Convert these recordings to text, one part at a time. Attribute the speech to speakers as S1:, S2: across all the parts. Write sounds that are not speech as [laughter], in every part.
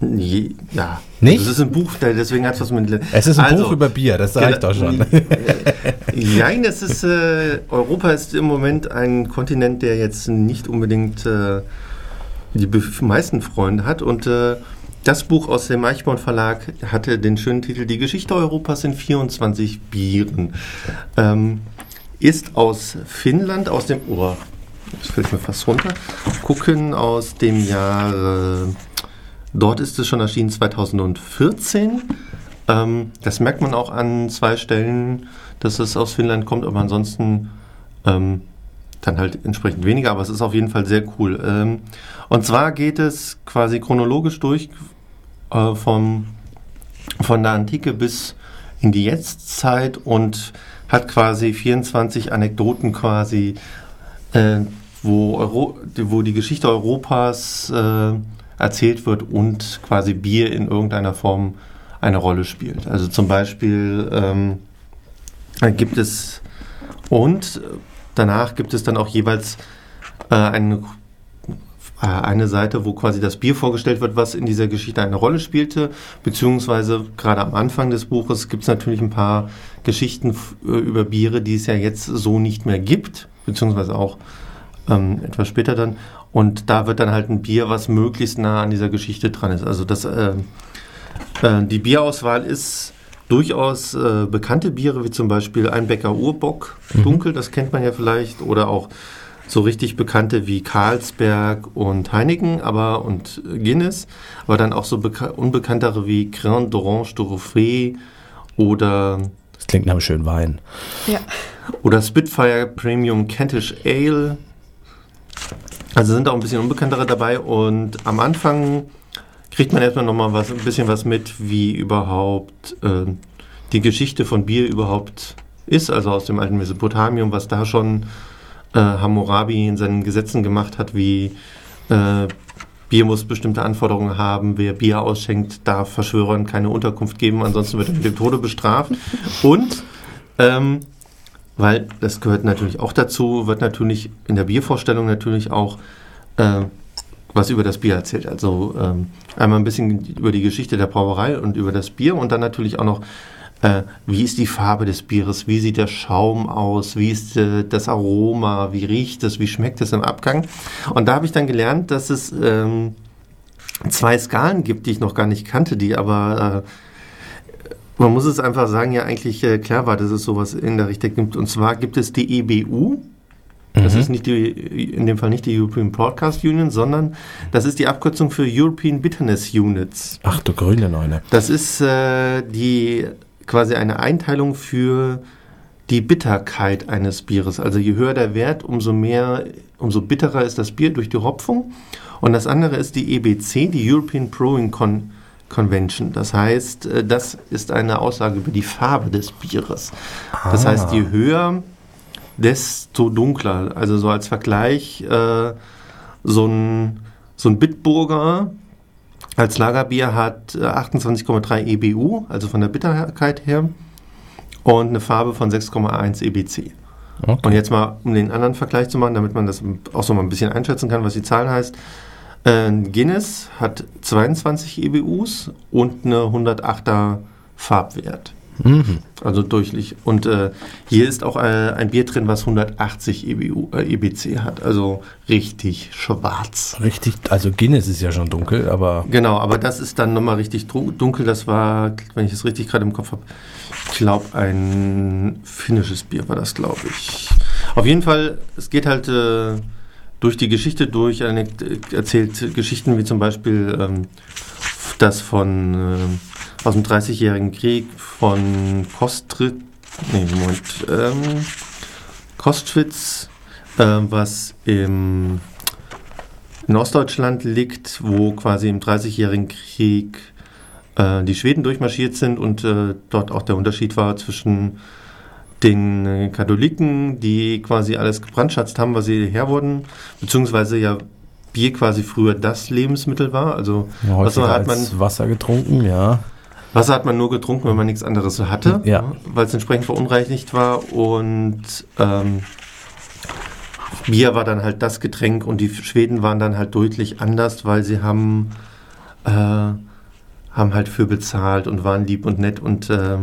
S1: Je, ja.
S2: Nicht?
S1: Das ist ein Buch, deswegen hat es was mit.
S2: Es ist ein
S1: Also,
S2: Buch über Bier, das sage ich doch schon. [laughs]
S1: Nein, es ist, äh, Europa ist im Moment ein Kontinent, der jetzt nicht unbedingt äh, die meisten Freunde hat. Und äh, das Buch aus dem Eichborn Verlag hatte den schönen Titel Die Geschichte Europas in 24 Bieren. Ähm, ist aus Finnland, aus dem, oh, das fällt mir fast runter, gucken aus dem Jahre, dort ist es schon erschienen 2014. Ähm, das merkt man auch an zwei Stellen, dass es aus Finnland kommt, aber ansonsten ähm, dann halt entsprechend weniger, aber es ist auf jeden Fall sehr cool. Ähm, und zwar geht es quasi chronologisch durch äh, vom, von der Antike bis in die Jetztzeit und hat quasi 24 Anekdoten quasi, äh, wo, Euro, die- wo die Geschichte Europas äh, erzählt wird und quasi Bier in irgendeiner Form eine Rolle spielt. Also zum Beispiel ähm, gibt es und danach gibt es dann auch jeweils äh, eine, äh, eine Seite, wo quasi das Bier vorgestellt wird, was in dieser Geschichte eine Rolle spielte, beziehungsweise gerade am Anfang des Buches gibt es natürlich ein paar Geschichten äh, über Biere, die es ja jetzt so nicht mehr gibt, beziehungsweise auch ähm, etwas später dann. Und da wird dann halt ein Bier, was möglichst nah an dieser Geschichte dran ist. Also das, äh, äh, die Bierauswahl ist durchaus äh, bekannte Biere, wie zum Beispiel Einbecker Urbock, dunkel, das kennt man ja vielleicht, oder auch so richtig bekannte wie Carlsberg und Heineken, aber und Guinness, aber dann auch so beka- unbekanntere wie Grand d'Orange d'Orofé oder
S2: Das klingt nach einem schönen Wein.
S3: Ja.
S1: oder Spitfire Premium Kentish Ale. Also sind auch ein bisschen unbekanntere dabei und am Anfang kriegt man erstmal nochmal was, ein bisschen was mit, wie überhaupt äh, die Geschichte von Bier überhaupt ist, also aus dem alten Mesopotamium, was da schon äh, Hammurabi in seinen Gesetzen gemacht hat, wie äh, Bier muss bestimmte Anforderungen haben, wer Bier ausschenkt, darf Verschwörern keine Unterkunft geben, ansonsten wird er mit dem Tode bestraft. Und ähm, weil das gehört natürlich auch dazu, wird natürlich in der Biervorstellung natürlich auch äh, was über das Bier erzählt. Also ähm, einmal ein bisschen über die Geschichte der Brauerei und über das Bier und dann natürlich auch noch, äh, wie ist die Farbe des Bieres, wie sieht der Schaum aus, wie ist äh, das Aroma, wie riecht es, wie schmeckt es im Abgang. Und da habe ich dann gelernt, dass es ähm, zwei Skalen gibt, die ich noch gar nicht kannte, die aber äh, man muss es einfach sagen, ja eigentlich äh, klar war, dass es sowas in der Richtung gibt. Und zwar gibt es die EBU. Das ist nicht die, in dem Fall nicht die European Broadcast Union, sondern das ist die Abkürzung für European Bitterness Units.
S2: Ach du grüne Neune.
S1: Das ist äh, die quasi eine Einteilung für die Bitterkeit eines Bieres. Also je höher der Wert, umso mehr, umso bitterer ist das Bier durch die Hopfung. Und das andere ist die EBC, die European Brewing Con Convention. Das heißt, äh, das ist eine Aussage über die Farbe des Bieres. Das
S2: Ah.
S1: heißt, je höher, desto dunkler. Also so als Vergleich, äh, so ein, so ein Bitburger als Lagerbier hat äh, 28,3 EBU, also von der Bitterkeit her, und eine Farbe von 6,1 EBC.
S2: Okay.
S1: Und jetzt mal, um den anderen Vergleich zu machen, damit man das auch so mal ein bisschen einschätzen kann, was die Zahlen heißt. Äh, Guinness hat 22 EBUs und eine 108er Farbwert.
S2: Mhm.
S1: Also durchlich. Und äh, hier ist auch äh, ein Bier drin, was 180 EBU, äh, EBC hat. Also richtig schwarz.
S2: Richtig, also Guinness ist ja schon dunkel, aber
S1: Genau, aber das ist dann nochmal richtig dunkel. Das war, wenn ich es richtig gerade im Kopf habe, ich glaube, ein finnisches Bier war das, glaube ich. Auf jeden Fall, es geht halt äh, durch die Geschichte durch, eine, erzählt Geschichten wie zum Beispiel ähm, das von äh, aus dem 30-jährigen Krieg von Kostrit, nee, Moment, ähm, Kostschwitz, äh, was im in Ostdeutschland liegt, wo quasi im 30-jährigen Krieg äh, die Schweden durchmarschiert sind und äh, dort auch der Unterschied war zwischen den äh, Katholiken, die quasi alles gebrandschatzt haben, was sie her wurden, beziehungsweise ja Bier quasi früher das Lebensmittel war. Also
S2: häufiger
S1: Wasser hat man
S2: Wasser getrunken, ja.
S1: Wasser hat man nur getrunken, wenn man nichts anderes hatte,
S2: Ja.
S1: weil es entsprechend verunreinigt war. Und ähm, Bier war dann halt das Getränk und die Schweden waren dann halt deutlich anders, weil sie haben äh, haben halt für bezahlt und waren lieb und nett und äh,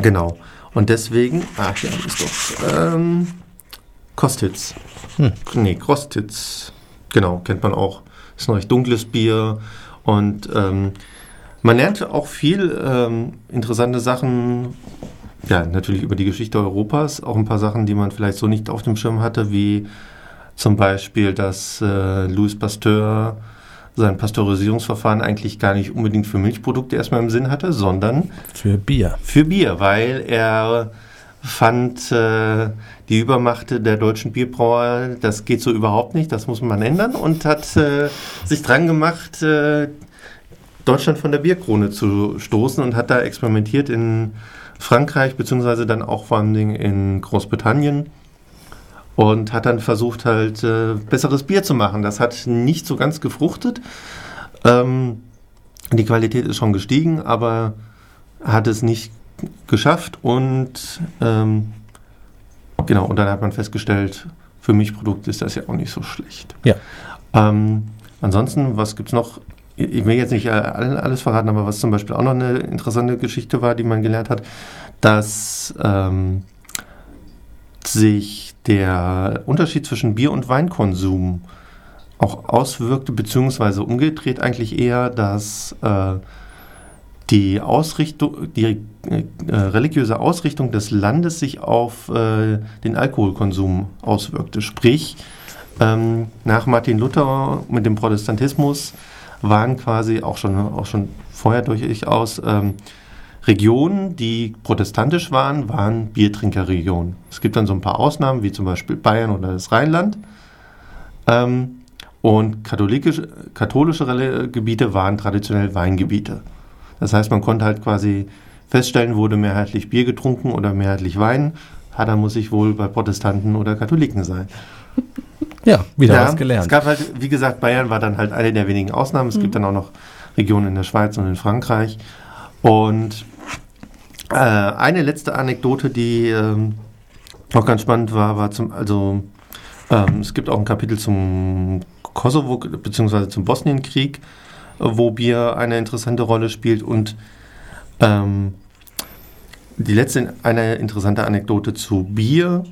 S1: genau. Und deswegen, ach ja, ist doch ähm, Kostitz.
S2: Hm.
S1: Nee, Krostitz. Genau, kennt man auch. Ist ein recht dunkles Bier und ähm, man lernt auch viel ähm, interessante Sachen, ja, natürlich über die Geschichte Europas, auch ein paar Sachen, die man vielleicht so nicht auf dem Schirm hatte, wie zum Beispiel, dass äh, Louis Pasteur sein Pasteurisierungsverfahren eigentlich gar nicht unbedingt für Milchprodukte erstmal im Sinn hatte, sondern
S2: Für Bier.
S1: für Bier, weil er fand, äh, die Übermacht der deutschen Bierbrauer, das geht so überhaupt nicht, das muss man ändern und hat äh, sich dran gemacht, äh, Deutschland von der Bierkrone zu stoßen und hat da experimentiert in Frankreich, beziehungsweise dann auch vor allem in Großbritannien und hat dann versucht halt äh, besseres Bier zu machen. Das hat nicht so ganz gefruchtet. Ähm, die Qualität ist schon gestiegen, aber hat es nicht geschafft und ähm, genau, und dann hat man festgestellt, für Milchprodukte ist das ja auch nicht so schlecht.
S2: Ja.
S1: Ähm, ansonsten, was gibt es noch? Ich will jetzt nicht all- alles verraten, aber was zum Beispiel auch noch eine interessante Geschichte war, die man gelernt hat, dass ähm, sich der Unterschied zwischen Bier- und Weinkonsum auch auswirkte, beziehungsweise umgedreht eigentlich eher, dass äh, die Ausrichtung, die äh, religiöse Ausrichtung des Landes sich auf äh, den Alkoholkonsum auswirkte. Sprich, ähm, nach Martin Luther mit dem Protestantismus waren quasi auch schon, auch schon vorher durchaus ähm, Regionen, die protestantisch waren, waren Biertrinkerregionen. Es gibt dann so ein paar Ausnahmen, wie zum Beispiel Bayern oder das Rheinland. Ähm, und katholische, katholische Gebiete waren traditionell Weingebiete. Das heißt, man konnte halt quasi feststellen, wurde mehrheitlich Bier getrunken oder mehrheitlich Wein. Ah, da muss ich wohl bei Protestanten oder Katholiken sein. [laughs]
S2: Ja, wieder
S1: Ja,
S2: was
S1: Es
S2: gelernt.
S1: gab halt, wie gesagt, Bayern war dann halt eine der wenigen Ausnahmen. Es gibt dann auch noch Regionen in der Schweiz und in Frankreich. Und äh, eine letzte Anekdote, die ähm, auch ganz spannend war, war zum, also ähm, es gibt auch ein Kapitel zum Kosovo bzw. zum Bosnienkrieg, wo Bier eine interessante Rolle spielt und ähm, die letzte eine interessante Anekdote zu Bier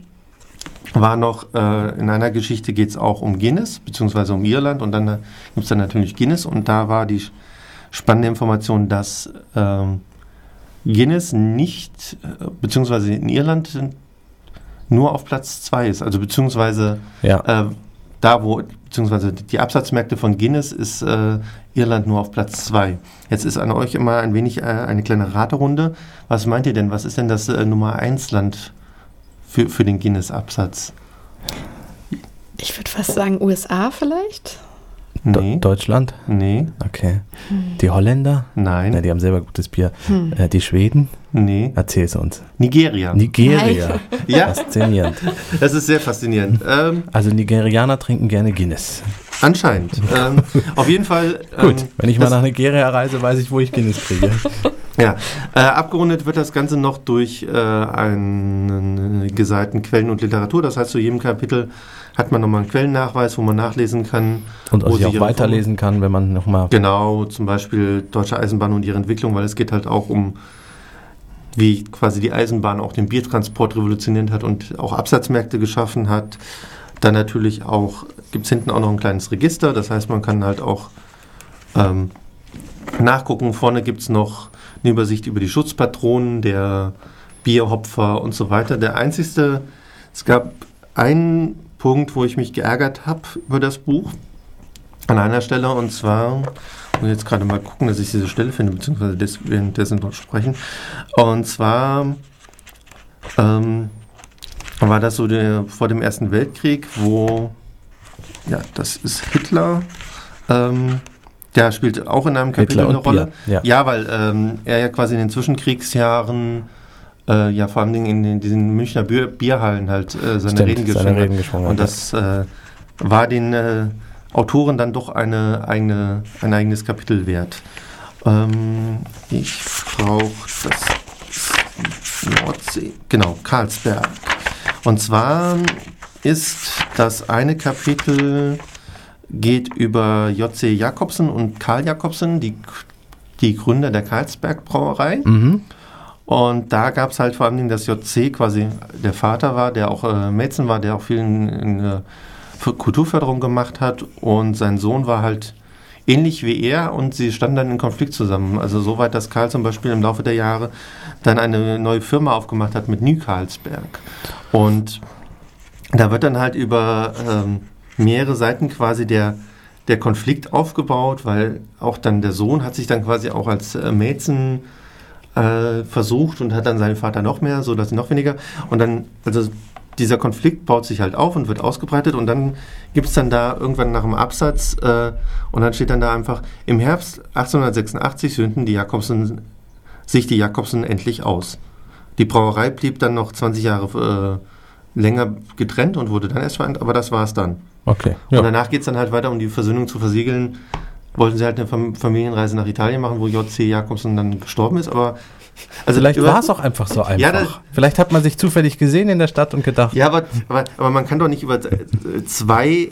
S1: war noch, äh, in einer Geschichte geht es auch um Guinness, beziehungsweise um Irland und dann äh, gibt es dann natürlich Guinness und da war die spannende Information, dass ähm, Guinness nicht, äh, beziehungsweise in Irland nur auf Platz 2 ist, also beziehungsweise
S2: Ja.
S1: äh, da, wo, beziehungsweise die Absatzmärkte von Guinness ist äh, Irland nur auf Platz 2. Jetzt ist an euch immer ein wenig äh, eine kleine Raterunde. Was meint ihr denn? Was ist denn das äh, Nummer 1 Land für, für den Guinness-Absatz?
S3: Ich würde fast sagen USA vielleicht.
S1: Nee.
S2: Deutschland?
S1: Nee.
S2: Okay. Die Holländer?
S1: Nein.
S2: Ja, die haben selber gutes Bier.
S3: Hm.
S2: Äh, die Schweden?
S1: Nee.
S2: Erzähl's uns.
S1: Nigeria.
S2: Nigeria. [laughs]
S1: ja,
S2: Faszinierend.
S1: das ist sehr faszinierend. Ähm,
S2: Also Nigerianer trinken gerne Guinness.
S1: anscheinend. [laughs] ähm, auf jeden Fall.
S2: Gut,
S1: ähm,
S2: wenn ich mal nach Nigeria reise, weiß ich, wo ich Guinness kriege. [laughs]
S1: Ja, äh, abgerundet wird das Ganze noch durch äh, einen Seiten Quellen und Literatur. Das heißt, zu jedem Kapitel hat man nochmal einen Quellennachweis, wo man nachlesen kann.
S2: Und
S1: wo
S2: auch,
S1: sich
S2: auch weiterlesen kann, wenn man nochmal.
S1: Genau, zum Beispiel Deutsche Eisenbahn und ihre Entwicklung, weil es geht halt auch um, wie quasi die Eisenbahn auch den Biertransport revolutioniert hat und auch Absatzmärkte geschaffen hat. Dann natürlich auch, gibt es hinten auch noch ein kleines Register, das heißt, man kann halt auch ähm, nachgucken. Vorne gibt es noch eine Übersicht über die Schutzpatronen der Bierhopfer und so weiter. Der einzigste, es gab einen Punkt, wo ich mich geärgert habe über das Buch an einer Stelle und zwar, muss ich jetzt gerade mal gucken, dass ich diese Stelle finde, beziehungsweise des, währenddessen dort sprechen. Und zwar ähm, war das so der, vor dem Ersten Weltkrieg, wo, ja, das ist Hitler, ähm, der spielt auch in einem Kapitel eine Rolle.
S2: Ja.
S1: Ja, weil ähm, er ja quasi in den Zwischenkriegsjahren, äh, ja vor allem in den, diesen Münchner Bier, Bierhallen halt äh, seine
S2: Stimmt,
S1: Reden
S2: seine
S1: geschrieben hat.
S2: Reden geschwungen
S1: Und das äh, war den äh, Autoren dann doch eine eigene, ein eigenes Kapitel wert. Ähm, ich brauche das Nordsee, genau, Karlsberg. Und zwar ist das eine Kapitel geht über J.C. Jakobsen und Karl Jakobsen, die die Gründer der Karlsberg Brauerei.
S2: Mhm.
S1: Und da gab es halt vor allem das JC quasi der Vater war, der auch äh, Mäzen war, der auch viel in, in äh, Kulturförderung gemacht hat. Und sein Sohn war halt ähnlich wie er und sie standen dann in Konflikt zusammen. Also so weit, dass Karl zum Beispiel im Laufe der Jahre dann eine neue Firma aufgemacht hat mit New Karlsberg. Und da wird dann halt über ähm, mehrere Seiten quasi der, der Konflikt aufgebaut, weil auch dann der Sohn hat sich dann quasi auch als äh, Mäzen äh, versucht und hat dann seinen Vater noch mehr, so dass sie noch weniger. Und dann, also dieser Konflikt baut sich halt auf und wird ausgebreitet und dann gibt es dann da irgendwann nach dem Absatz äh, und dann steht dann da einfach, im Herbst 1886 sünden die Jakobsen, sich die Jakobsen endlich aus. Die Brauerei blieb dann noch 20 Jahre äh, länger getrennt und wurde dann erst vereint, aber das war es dann.
S2: Okay.
S1: Und
S2: Ja.
S1: danach geht es dann halt weiter, um die Versöhnung zu versiegeln. Wollten sie halt eine Fam- Familienreise nach Italien machen, wo J.C. Jakobsen dann gestorben ist, aber. Also
S2: Vielleicht war es auch einfach so einfach.
S1: Ja, das-
S2: Vielleicht hat man sich zufällig gesehen in der Stadt und gedacht,
S1: Ja, aber, aber, aber man kann doch nicht über äh, zwei,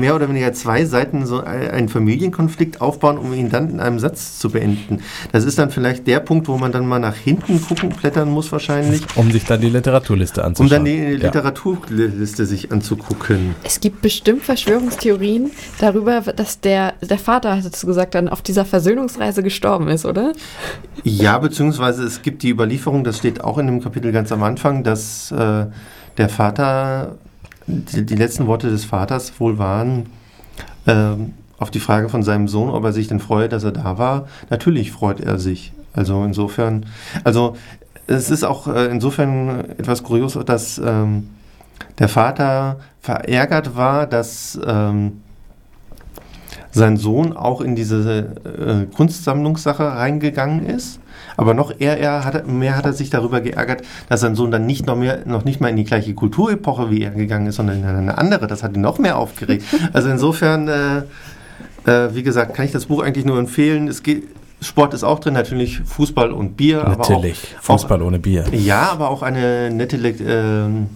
S1: mehr oder weniger zwei Seiten so ein- einen Familienkonflikt aufbauen, um ihn dann in einem Satz zu beenden. Das ist dann vielleicht der Punkt, wo man dann mal nach hinten gucken, blättern muss wahrscheinlich,
S2: um sich dann die Literaturliste
S1: um
S2: anzuschauen.
S1: dann die
S2: Ja.
S1: Literaturliste sich anzugucken.
S3: Es gibt bestimmt Verschwörungstheorien darüber, dass der, der Vater, hattest du gesagt, dann auf dieser Versöhnungsreise gestorben ist, oder?
S1: Ja, beziehungsweise es gibt die Überlieferung, das steht auch in dem Kapitel ganz am Anfang, dass äh, der Vater, die, die letzten Worte des Vaters wohl waren, ähm, auf die Frage von seinem Sohn, ob er sich denn freue, dass er da war. Natürlich freut er sich. Also insofern, also es ist auch äh, insofern etwas kurios, dass ähm, der Vater verärgert war, dass ähm, sein Sohn auch in diese äh, Kunstsammlungssache reingegangen ist. Aber noch eher, eher hat er, mehr hat er sich darüber geärgert, dass sein Sohn dann nicht noch, mehr, noch nicht mal in die gleiche Kulturepoche wie er gegangen ist, sondern in eine andere. Das hat ihn noch mehr aufgeregt. [laughs] Also insofern, äh, äh, wie gesagt, kann ich das Buch eigentlich nur empfehlen. Es geht, Sport ist auch drin, natürlich Fußball und Bier.
S2: Natürlich.
S1: Aber auch,
S2: Fußball ohne Bier.
S1: Auch, ja, aber auch eine nette, ähm,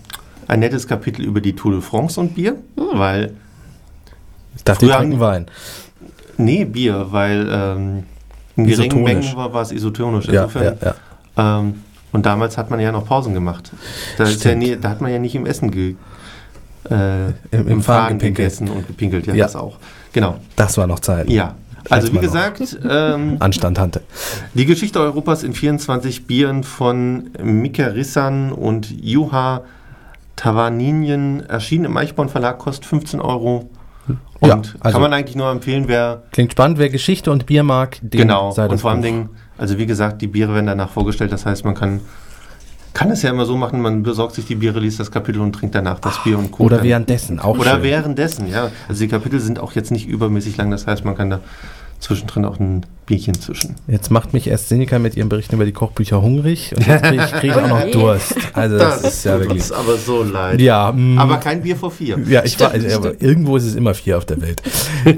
S1: ein nettes Kapitel über die Tour de France und Bier, weil
S2: Ich dachte, die
S1: Früher
S2: trinken
S1: haben-
S2: Wein.
S1: Nee, Bier, weil ähm, in geringen. Mengen war, war es isotonisch.
S2: Ja,
S1: Insofern,
S2: ja, ja.
S1: Ähm, und damals hat man ja noch Pausen gemacht. Da, ja nie, da hat man ja nicht im Essen ge, äh,
S2: Im-
S1: im,
S2: im Fahren
S1: gegessen und gepinkelt. Ja,
S2: Ja.
S1: das auch. Genau.
S2: Das war noch Zeit.
S1: Ja. Also wie gesagt, ähm,
S2: Anstand hatte.
S1: die Geschichte Europas in 24 Bieren von Mika Rissan und Juha Tavaninien erschienen im Eichborn Verlag, kostet 15 Euro. Und
S2: Ja, also-
S1: kann man eigentlich nur empfehlen, wer
S2: Klingt spannend. Wer Geschichte und Bier mag, dem
S1: Genau,
S2: sei das
S1: und vor allen
S2: Buch.
S1: Dingen, also wie gesagt, die Biere werden danach vorgestellt. Das heißt, man kann, kann es ja immer so machen, man besorgt sich die Biere, liest das Kapitel und trinkt danach das Bier und guckt
S2: Oder währenddessen, auch
S1: Oder
S2: schön.
S1: währenddessen, ja. Also die Kapitel sind auch jetzt nicht übermäßig lang, das heißt, man kann da zwischendrin auch ein Bierchen zwischen.
S2: Jetzt macht mich erst Seneca mit ihrem Berichten über die Kochbücher hungrig und jetzt kriege ich, krieg auch noch. [laughs] Durst. Also das, ist ja
S1: tut
S2: wirklich...
S1: uns aber so leid.
S2: Ja, mm,
S1: Aber kein Bier vor vier.
S2: ja, ich
S3: Stimmt,
S2: weiß, aber
S3: stimmt.
S2: irgendwo ist es immer vier auf der Welt. [laughs]